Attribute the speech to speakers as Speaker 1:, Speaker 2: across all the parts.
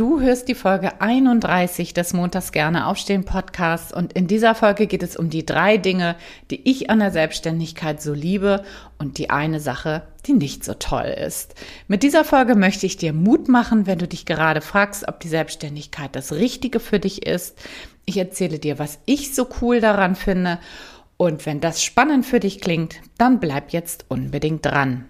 Speaker 1: Du hörst die Folge 31 des Montags gerne aufstehen Podcasts und in dieser Folge geht es um die drei Dinge, die ich an der Selbstständigkeit so liebe und die eine Sache, die nicht so toll ist. Mit dieser Folge möchte ich dir Mut machen, wenn du dich gerade fragst, ob die Selbstständigkeit das Richtige für dich ist. Ich erzähle dir, was ich so cool daran finde und wenn das spannend für dich klingt, dann bleib jetzt unbedingt dran.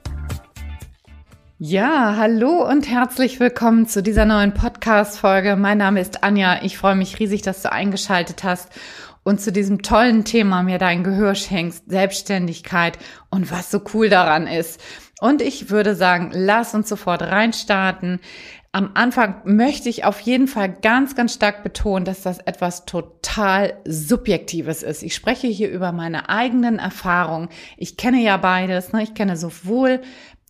Speaker 1: Ja, hallo und herzlich willkommen zu dieser neuen Podcast-Folge. Mein Name ist Anja. Ich freue mich riesig, dass du eingeschaltet hast und zu diesem tollen Thema mir dein Gehör schenkst, Selbstständigkeit und was so cool daran ist. Und ich würde sagen, lass uns sofort reinstarten. Am Anfang möchte ich auf jeden Fall ganz, ganz stark betonen, dass das etwas total Subjektives ist. Ich spreche hier über meine eigenen Erfahrungen. Ich kenne ja beides. Ne? Ich kenne sowohl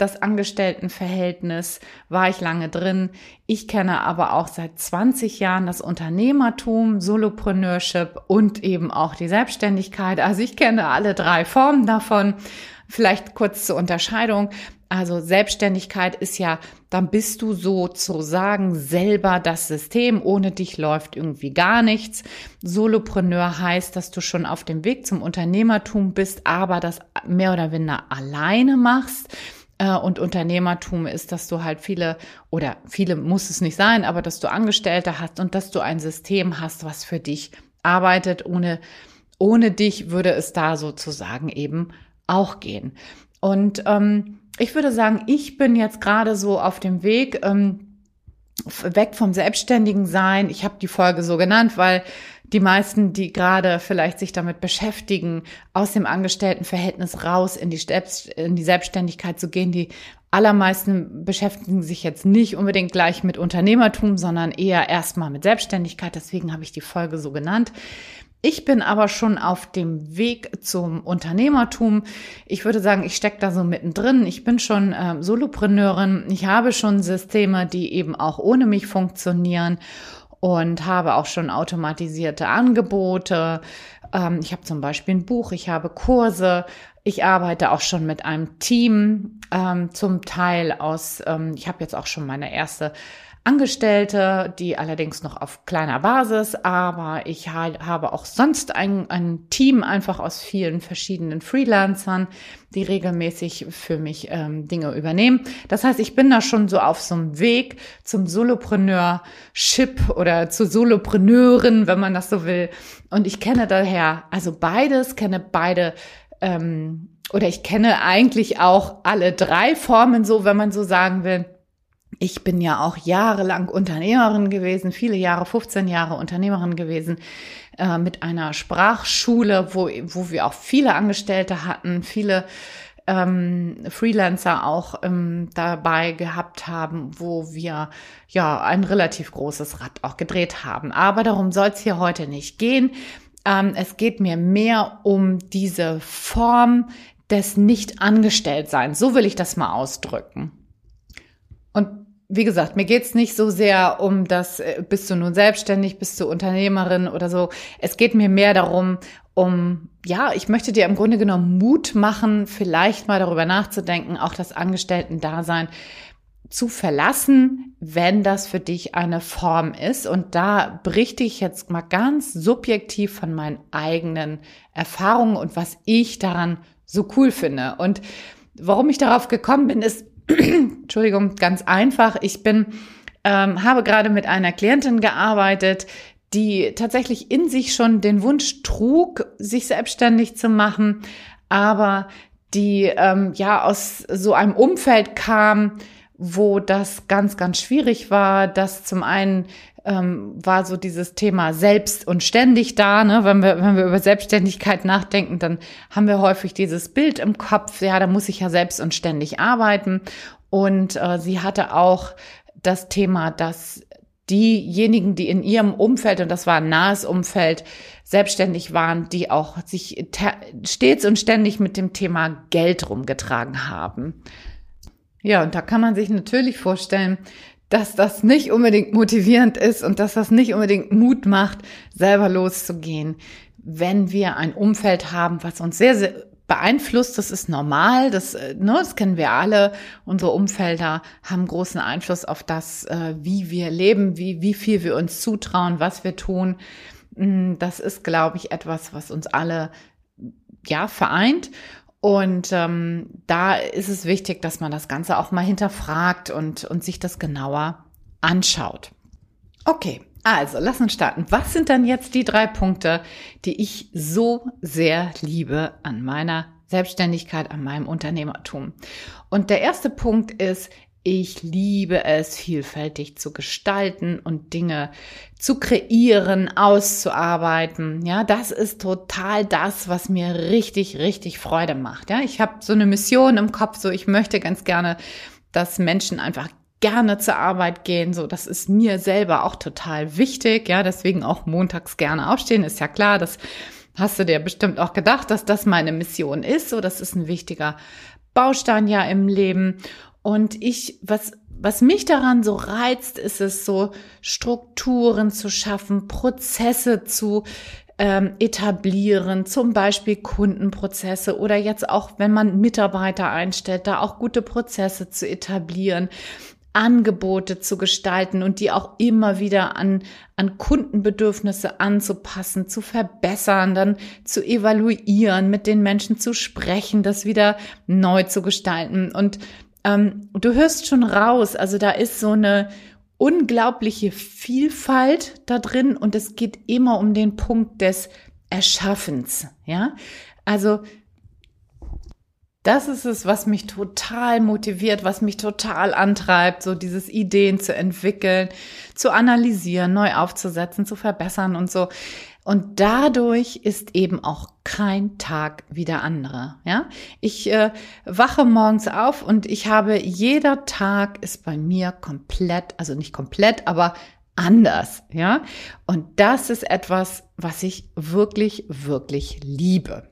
Speaker 1: das Angestelltenverhältnis war ich lange drin. Ich kenne aber auch seit 20 Jahren das Unternehmertum, Solopreneurship und eben auch die Selbstständigkeit. Also ich kenne alle drei Formen davon. Vielleicht kurz zur Unterscheidung. Also Selbstständigkeit ist ja, dann bist du sozusagen selber das System. Ohne dich läuft irgendwie gar nichts. Solopreneur heißt, dass du schon auf dem Weg zum Unternehmertum bist, aber das mehr oder weniger alleine machst. Äh, und Unternehmertum ist, dass du halt viele oder viele muss es nicht sein, aber dass du Angestellte hast und dass du ein System hast, was für dich arbeitet. Ohne, ohne dich würde es da sozusagen eben auch gehen. Und ähm, ich würde sagen, ich bin jetzt gerade so auf dem Weg. Ähm, weg vom Selbstständigen sein. Ich habe die Folge so genannt, weil die meisten, die gerade vielleicht sich damit beschäftigen, aus dem Angestelltenverhältnis raus in die, in die Selbstständigkeit zu gehen, die allermeisten beschäftigen sich jetzt nicht unbedingt gleich mit Unternehmertum, sondern eher erstmal mit Selbstständigkeit. Deswegen habe ich die Folge so genannt. Ich bin aber schon auf dem Weg zum Unternehmertum. Ich würde sagen, ich stecke da so mittendrin. Ich bin schon äh, Solopreneurin. Ich habe schon Systeme, die eben auch ohne mich funktionieren und habe auch schon automatisierte Angebote. Ähm, ich habe zum Beispiel ein Buch, ich habe Kurse, ich arbeite auch schon mit einem Team, ähm, zum Teil aus, ähm, ich habe jetzt auch schon meine erste Angestellte, die allerdings noch auf kleiner Basis, aber ich habe auch sonst ein, ein Team einfach aus vielen verschiedenen Freelancern, die regelmäßig für mich ähm, Dinge übernehmen. Das heißt, ich bin da schon so auf so einem Weg zum Solopreneurship oder zu Solopreneurin, wenn man das so will. Und ich kenne daher also beides, kenne beide ähm, oder ich kenne eigentlich auch alle drei Formen so, wenn man so sagen will. Ich bin ja auch jahrelang Unternehmerin gewesen, viele Jahre, 15 Jahre Unternehmerin gewesen, äh, mit einer Sprachschule, wo, wo wir auch viele Angestellte hatten, viele ähm, Freelancer auch ähm, dabei gehabt haben, wo wir ja ein relativ großes Rad auch gedreht haben. Aber darum soll es hier heute nicht gehen. Ähm, es geht mir mehr um diese Form des Nicht-Angestelltseins. So will ich das mal ausdrücken. Und wie gesagt, mir geht's nicht so sehr um das, äh, bist du nun selbstständig, bist du Unternehmerin oder so. Es geht mir mehr darum, um, ja, ich möchte dir im Grunde genommen Mut machen, vielleicht mal darüber nachzudenken, auch das Angestellten-Dasein zu verlassen, wenn das für dich eine Form ist. Und da berichte ich jetzt mal ganz subjektiv von meinen eigenen Erfahrungen und was ich daran so cool finde. Und warum ich darauf gekommen bin, ist, Entschuldigung, ganz einfach. Ich bin, ähm, habe gerade mit einer Klientin gearbeitet, die tatsächlich in sich schon den Wunsch trug, sich selbstständig zu machen, aber die ähm, ja aus so einem Umfeld kam, wo das ganz, ganz schwierig war, dass zum einen ähm, war so dieses Thema selbst und ständig da. Ne? Wenn, wir, wenn wir über Selbstständigkeit nachdenken, dann haben wir häufig dieses Bild im Kopf, ja, da muss ich ja selbst und ständig arbeiten. Und äh, sie hatte auch das Thema, dass diejenigen, die in ihrem Umfeld, und das war ein nahes Umfeld, selbstständig waren, die auch sich stets und ständig mit dem Thema Geld rumgetragen haben. Ja, und da kann man sich natürlich vorstellen, dass das nicht unbedingt motivierend ist und dass das nicht unbedingt Mut macht, selber loszugehen. Wenn wir ein Umfeld haben, was uns sehr, sehr beeinflusst, das ist normal, das, äh, ne, das kennen wir alle. Unsere Umfelder haben großen Einfluss auf das, äh, wie wir leben, wie, wie viel wir uns zutrauen, was wir tun. Mm, das ist, glaube ich, etwas, was uns alle ja vereint. Und ähm, da ist es wichtig, dass man das Ganze auch mal hinterfragt und, und sich das genauer anschaut. Okay, also lass uns starten. Was sind dann jetzt die drei Punkte, die ich so sehr liebe an meiner Selbstständigkeit, an meinem Unternehmertum? Und der erste Punkt ist, ich liebe es, vielfältig zu gestalten und Dinge zu kreieren, auszuarbeiten. Ja, das ist total das, was mir richtig, richtig Freude macht. Ja, ich habe so eine Mission im Kopf, so ich möchte ganz gerne, dass Menschen einfach gerne zur Arbeit gehen. So, das ist mir selber auch total wichtig. Ja, deswegen auch montags gerne aufstehen. Ist ja klar, das hast du dir bestimmt auch gedacht, dass das meine Mission ist. So, das ist ein wichtiger Baustein ja im Leben. Und ich, was, was mich daran so reizt, ist es so, Strukturen zu schaffen, Prozesse zu ähm, etablieren, zum Beispiel Kundenprozesse oder jetzt auch, wenn man Mitarbeiter einstellt, da auch gute Prozesse zu etablieren. Angebote zu gestalten und die auch immer wieder an, an Kundenbedürfnisse anzupassen, zu verbessern, dann zu evaluieren, mit den Menschen zu sprechen, das wieder neu zu gestalten. Und ähm, du hörst schon raus, also da ist so eine unglaubliche Vielfalt da drin und es geht immer um den Punkt des Erschaffens, ja. Also das ist es, was mich total motiviert, was mich total antreibt, so dieses Ideen zu entwickeln, zu analysieren, neu aufzusetzen, zu verbessern und so. Und dadurch ist eben auch kein Tag wie der andere. Ja, ich äh, wache morgens auf und ich habe jeder Tag ist bei mir komplett, also nicht komplett, aber anders. Ja, und das ist etwas, was ich wirklich, wirklich liebe.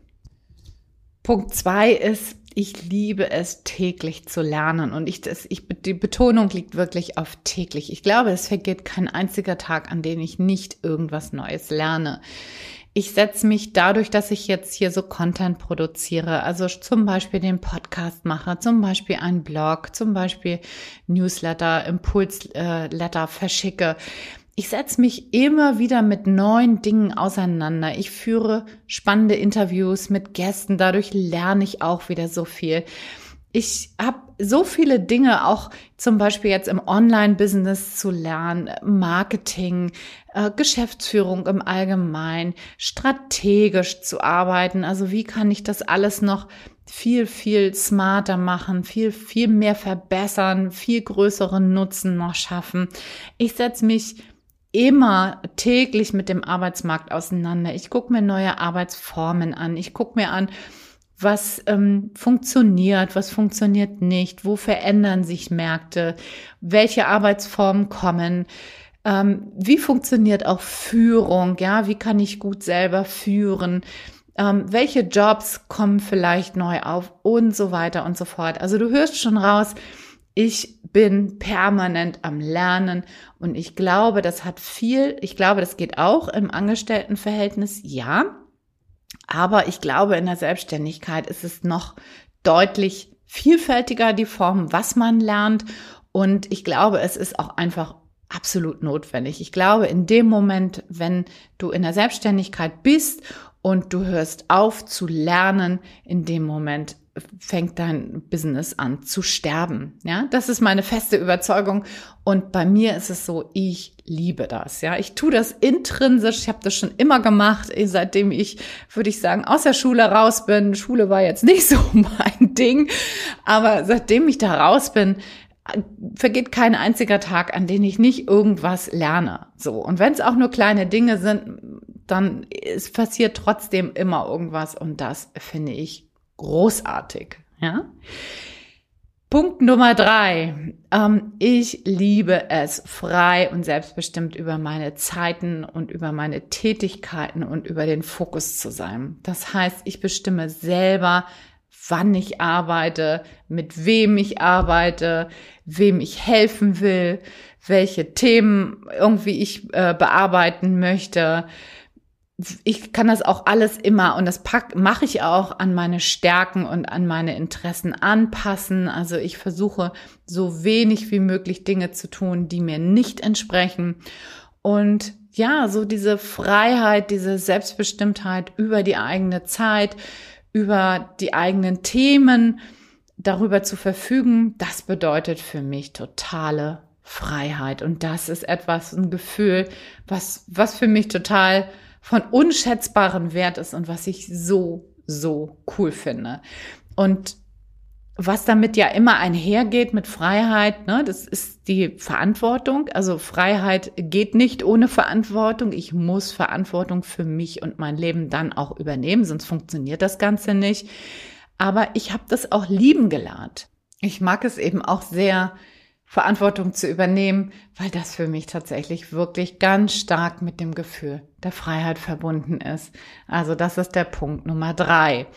Speaker 1: Punkt zwei ist, ich liebe es täglich zu lernen und ich, das, ich, die Betonung liegt wirklich auf täglich. Ich glaube, es vergeht kein einziger Tag, an dem ich nicht irgendwas Neues lerne. Ich setze mich dadurch, dass ich jetzt hier so Content produziere, also zum Beispiel den Podcast mache, zum Beispiel einen Blog, zum Beispiel Newsletter, Impulsletter verschicke, ich setze mich immer wieder mit neuen Dingen auseinander. Ich führe spannende Interviews mit Gästen. Dadurch lerne ich auch wieder so viel. Ich habe so viele Dinge auch zum Beispiel jetzt im Online-Business zu lernen, Marketing, äh, Geschäftsführung im Allgemeinen, strategisch zu arbeiten. Also wie kann ich das alles noch viel, viel smarter machen, viel, viel mehr verbessern, viel größeren Nutzen noch schaffen. Ich setze mich immer täglich mit dem Arbeitsmarkt auseinander. Ich gucke mir neue Arbeitsformen an. Ich gucke mir an, was ähm, funktioniert, was funktioniert nicht, wo verändern sich Märkte, welche Arbeitsformen kommen, ähm, wie funktioniert auch Führung, ja, wie kann ich gut selber führen, ähm, welche Jobs kommen vielleicht neu auf und so weiter und so fort. Also du hörst schon raus, ich bin permanent am Lernen und ich glaube, das hat viel, ich glaube, das geht auch im Angestelltenverhältnis, ja. Aber ich glaube, in der Selbstständigkeit ist es noch deutlich vielfältiger, die Form, was man lernt. Und ich glaube, es ist auch einfach absolut notwendig. Ich glaube, in dem Moment, wenn du in der Selbstständigkeit bist und du hörst auf zu lernen, in dem Moment fängt dein Business an zu sterben. Ja, das ist meine feste Überzeugung. Und bei mir ist es so, ich liebe das. Ja, ich tue das intrinsisch. Ich habe das schon immer gemacht, eh, seitdem ich, würde ich sagen, aus der Schule raus bin. Schule war jetzt nicht so mein Ding, aber seitdem ich da raus bin, vergeht kein einziger Tag, an dem ich nicht irgendwas lerne. So. Und wenn es auch nur kleine Dinge sind, dann es passiert trotzdem immer irgendwas und das finde ich großartig. Ja? Punkt Nummer drei. Ähm, ich liebe es, frei und selbstbestimmt über meine Zeiten und über meine Tätigkeiten und über den Fokus zu sein. Das heißt, ich bestimme selber, wann ich arbeite, mit wem ich arbeite, wem ich helfen will, welche Themen irgendwie ich äh, bearbeiten möchte ich kann das auch alles immer und das mache ich auch an meine Stärken und an meine Interessen anpassen. Also ich versuche so wenig wie möglich Dinge zu tun, die mir nicht entsprechen. Und ja, so diese Freiheit, diese Selbstbestimmtheit über die eigene Zeit, über die eigenen Themen, darüber zu verfügen, das bedeutet für mich totale Freiheit. Und das ist etwas, ein Gefühl, was, was für mich total von unschätzbarem Wert ist und was ich so, so cool finde. Und was damit ja immer einhergeht mit Freiheit, ne, das ist die Verantwortung. Also Freiheit geht nicht ohne Verantwortung. Ich muss Verantwortung für mich und mein Leben dann auch übernehmen, sonst funktioniert das Ganze nicht. Aber ich habe das auch lieben gelernt. Ich mag es eben auch sehr, Verantwortung zu übernehmen, weil das für mich tatsächlich wirklich ganz stark mit dem Gefühl der Freiheit verbunden ist. Also das ist der Punkt Nummer drei.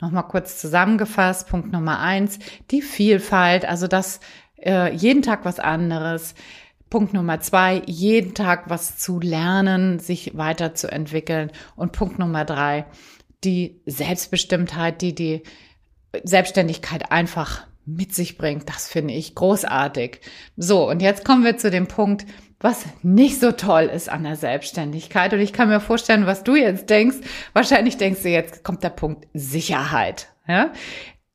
Speaker 1: Nochmal kurz zusammengefasst. Punkt Nummer eins, die Vielfalt, also das äh, jeden Tag was anderes. Punkt Nummer zwei, jeden Tag was zu lernen, sich weiterzuentwickeln. Und Punkt Nummer drei, die Selbstbestimmtheit, die die Selbstständigkeit einfach mit sich bringt. Das finde ich großartig. So, und jetzt kommen wir zu dem Punkt, was nicht so toll ist an der Selbstständigkeit. Und ich kann mir vorstellen, was du jetzt denkst. Wahrscheinlich denkst du jetzt, kommt der Punkt Sicherheit. Ja?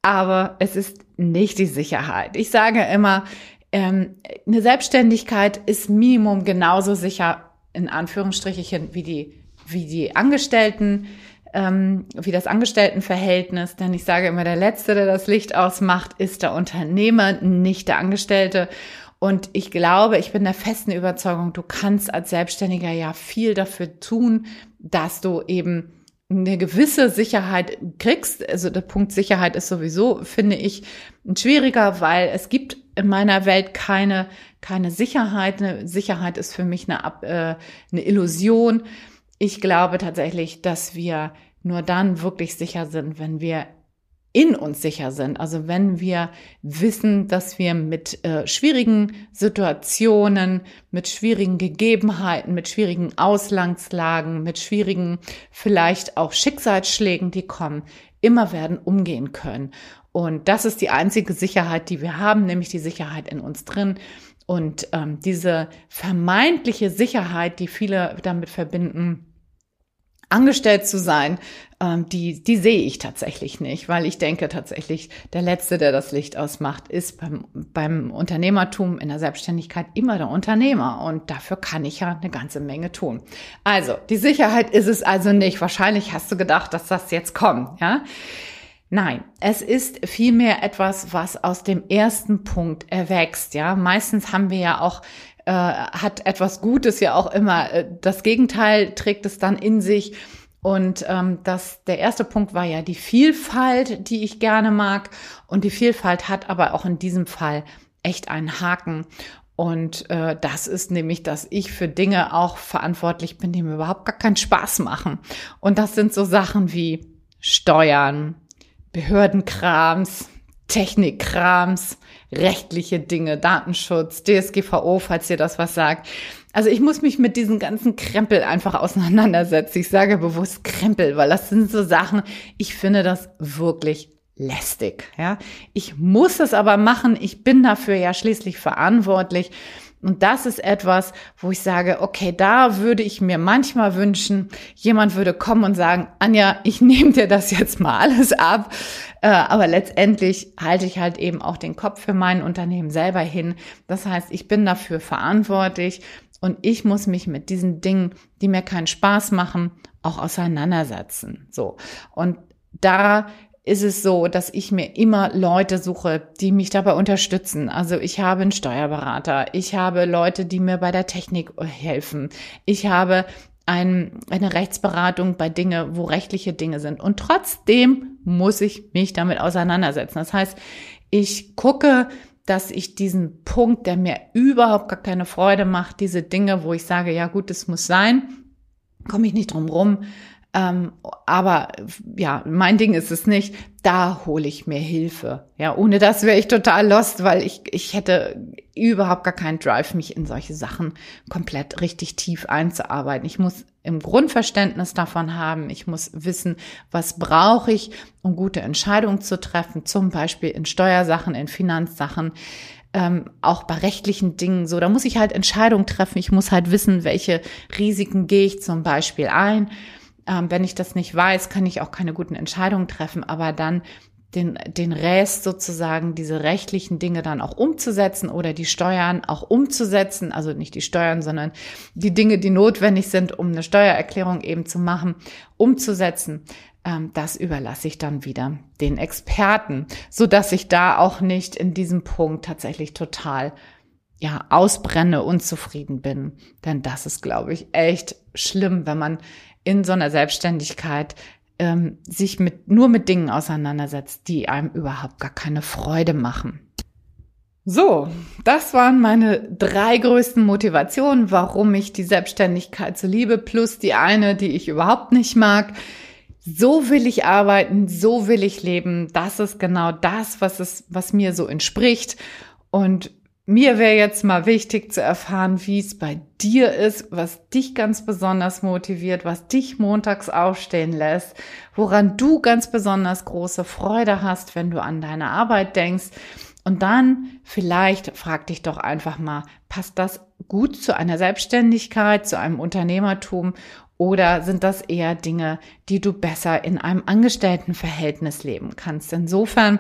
Speaker 1: Aber es ist nicht die Sicherheit. Ich sage immer, ähm, eine Selbstständigkeit ist Minimum genauso sicher, in Anführungsstrichen, wie die, wie die Angestellten ähm, wie das Angestelltenverhältnis, denn ich sage immer, der Letzte, der das Licht ausmacht, ist der Unternehmer, nicht der Angestellte. Und ich glaube, ich bin der festen Überzeugung, du kannst als Selbstständiger ja viel dafür tun, dass du eben eine gewisse Sicherheit kriegst. Also der Punkt Sicherheit ist sowieso, finde ich, schwieriger, weil es gibt in meiner Welt keine, keine Sicherheit. Eine Sicherheit ist für mich eine, äh, eine Illusion. Ich glaube tatsächlich, dass wir nur dann wirklich sicher sind, wenn wir in uns sicher sind. Also wenn wir wissen, dass wir mit äh, schwierigen Situationen, mit schwierigen Gegebenheiten, mit schwierigen Auslandslagen, mit schwierigen vielleicht auch Schicksalsschlägen, die kommen, immer werden umgehen können. Und das ist die einzige Sicherheit, die wir haben, nämlich die Sicherheit in uns drin. Und ähm, diese vermeintliche Sicherheit, die viele damit verbinden, angestellt zu sein, ähm, die, die sehe ich tatsächlich nicht, weil ich denke tatsächlich, der Letzte, der das Licht ausmacht, ist beim, beim Unternehmertum in der Selbstständigkeit immer der Unternehmer. Und dafür kann ich ja eine ganze Menge tun. Also, die Sicherheit ist es also nicht. Wahrscheinlich hast du gedacht, dass das jetzt kommt, ja? Nein, es ist vielmehr etwas, was aus dem ersten Punkt erwächst, ja. Meistens haben wir ja auch äh, hat etwas Gutes ja auch immer. Äh, das Gegenteil trägt es dann in sich. Und ähm, das, der erste Punkt war ja die Vielfalt, die ich gerne mag. Und die Vielfalt hat aber auch in diesem Fall echt einen Haken. Und äh, das ist nämlich, dass ich für Dinge auch verantwortlich bin, die mir überhaupt gar keinen Spaß machen. Und das sind so Sachen wie Steuern, Behördenkrams, Technikkrams, rechtliche Dinge, Datenschutz, DSGVO, falls ihr das was sagt. Also ich muss mich mit diesen ganzen Krempel einfach auseinandersetzen. Ich sage bewusst Krempel, weil das sind so Sachen, ich finde das wirklich lästig, ja. Ich muss es aber machen. Ich bin dafür ja schließlich verantwortlich. Und das ist etwas, wo ich sage, okay, da würde ich mir manchmal wünschen, jemand würde kommen und sagen, Anja, ich nehme dir das jetzt mal alles ab. Äh, aber letztendlich halte ich halt eben auch den Kopf für mein Unternehmen selber hin. Das heißt, ich bin dafür verantwortlich und ich muss mich mit diesen Dingen, die mir keinen Spaß machen, auch auseinandersetzen. So. Und da ist es so, dass ich mir immer Leute suche, die mich dabei unterstützen. Also ich habe einen Steuerberater, ich habe Leute, die mir bei der Technik helfen, ich habe ein, eine Rechtsberatung bei Dinge, wo rechtliche Dinge sind. Und trotzdem muss ich mich damit auseinandersetzen. Das heißt, Ich gucke, dass ich diesen Punkt, der mir überhaupt gar keine Freude macht, diese Dinge, wo ich sage, ja gut, es muss sein, komme ich nicht drum rum, ähm, aber ja, mein Ding ist es nicht. Da hole ich mir Hilfe. Ja, ohne das wäre ich total lost, weil ich, ich hätte überhaupt gar keinen Drive, mich in solche Sachen komplett richtig tief einzuarbeiten. Ich muss im Grundverständnis davon haben. Ich muss wissen, was brauche ich, um gute Entscheidungen zu treffen, zum Beispiel in Steuersachen, in Finanzsachen. Ähm, auch bei rechtlichen Dingen so, da muss ich halt Entscheidungen treffen. Ich muss halt wissen, welche Risiken gehe ich zum Beispiel ein. Ähm, wenn ich das nicht weiß, kann ich auch keine guten Entscheidungen treffen, aber dann den, den Rest sozusagen, diese rechtlichen Dinge dann auch umzusetzen oder die Steuern auch umzusetzen, also nicht die Steuern, sondern die Dinge, die notwendig sind, um eine Steuererklärung eben zu machen, umzusetzen. Ähm, das überlasse ich dann wieder den Experten, so dass ich da auch nicht in diesem Punkt tatsächlich total ja, ausbrenne, unzufrieden bin. Denn das ist, glaube ich, echt schlimm, wenn man in so einer Selbstständigkeit ähm, sich mit, nur mit Dingen auseinandersetzt, die einem überhaupt gar keine Freude machen. So, das waren meine drei größten Motivationen, warum ich die Selbstständigkeit so liebe, plus die eine, die ich überhaupt nicht mag. So will ich arbeiten, so will ich leben. Das ist genau das, was es, was mir so entspricht. Und mir wäre jetzt mal wichtig zu erfahren, wie es bei dir ist, was dich ganz besonders motiviert, was dich montags aufstehen lässt, woran du ganz besonders große Freude hast, wenn du an deine Arbeit denkst. Und dann vielleicht frag dich doch einfach mal, passt das gut zu einer Selbstständigkeit, zu einem Unternehmertum oder sind das eher Dinge, die du besser in einem Angestelltenverhältnis leben kannst? Insofern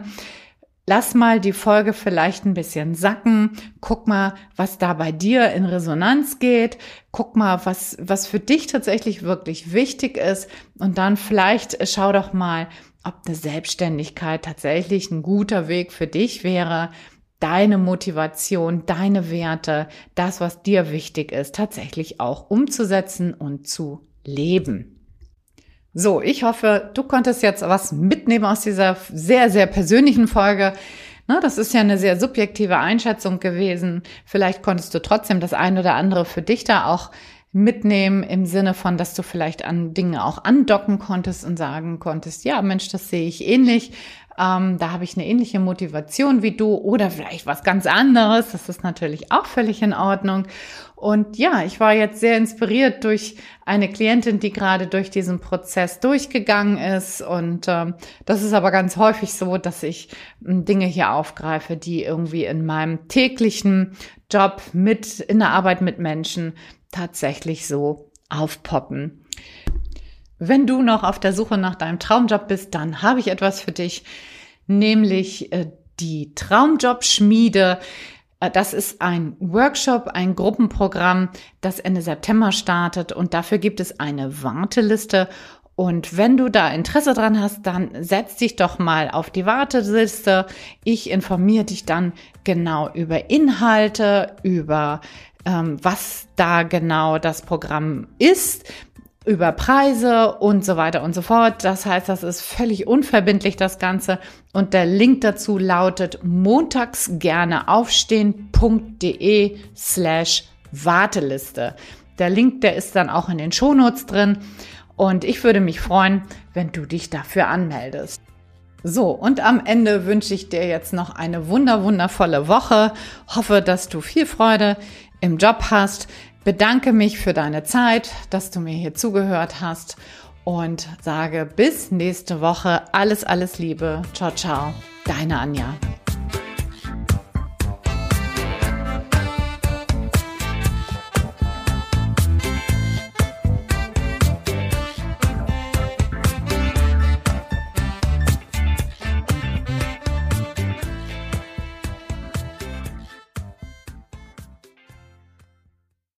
Speaker 1: Lass mal die Folge vielleicht ein bisschen sacken. Guck mal, was da bei dir in Resonanz geht. Guck mal, was, was für dich tatsächlich wirklich wichtig ist. Und dann vielleicht schau doch mal, ob eine Selbstständigkeit tatsächlich ein guter Weg für dich wäre, deine Motivation, deine Werte, das, was dir wichtig ist, tatsächlich auch umzusetzen und zu leben. So, ich hoffe, du konntest jetzt was mitnehmen aus dieser sehr, sehr persönlichen Folge. Na, das ist ja eine sehr subjektive Einschätzung gewesen. Vielleicht konntest du trotzdem das ein oder andere für dich da auch mitnehmen im Sinne von, dass du vielleicht an Dinge auch andocken konntest und sagen konntest, ja, Mensch, das sehe ich ähnlich. Ähm, da habe ich eine ähnliche Motivation wie du oder vielleicht was ganz anderes. Das ist natürlich auch völlig in Ordnung. Und ja, ich war jetzt sehr inspiriert durch eine Klientin, die gerade durch diesen Prozess durchgegangen ist. Und ähm, das ist aber ganz häufig so, dass ich ähm, Dinge hier aufgreife, die irgendwie in meinem täglichen Job mit, in der Arbeit mit Menschen tatsächlich so aufpoppen. Wenn du noch auf der Suche nach deinem Traumjob bist, dann habe ich etwas für dich, nämlich äh, die Traumjob-Schmiede. Äh, das ist ein Workshop, ein Gruppenprogramm, das Ende September startet und dafür gibt es eine Warteliste. Und wenn du da Interesse dran hast, dann setz dich doch mal auf die Warteliste. Ich informiere dich dann genau über Inhalte, über ähm, was da genau das Programm ist, über Preise und so weiter und so fort. Das heißt, das ist völlig unverbindlich, das Ganze. Und der Link dazu lautet montags gerne aufstehen.de slash Warteliste. Der Link, der ist dann auch in den Shownotes drin. Und ich würde mich freuen, wenn du dich dafür anmeldest. So, und am Ende wünsche ich dir jetzt noch eine wunder, wundervolle Woche. Hoffe, dass du viel Freude im Job hast bedanke mich für deine Zeit, dass du mir hier zugehört hast und sage bis nächste Woche alles, alles Liebe. Ciao, ciao. Deine Anja.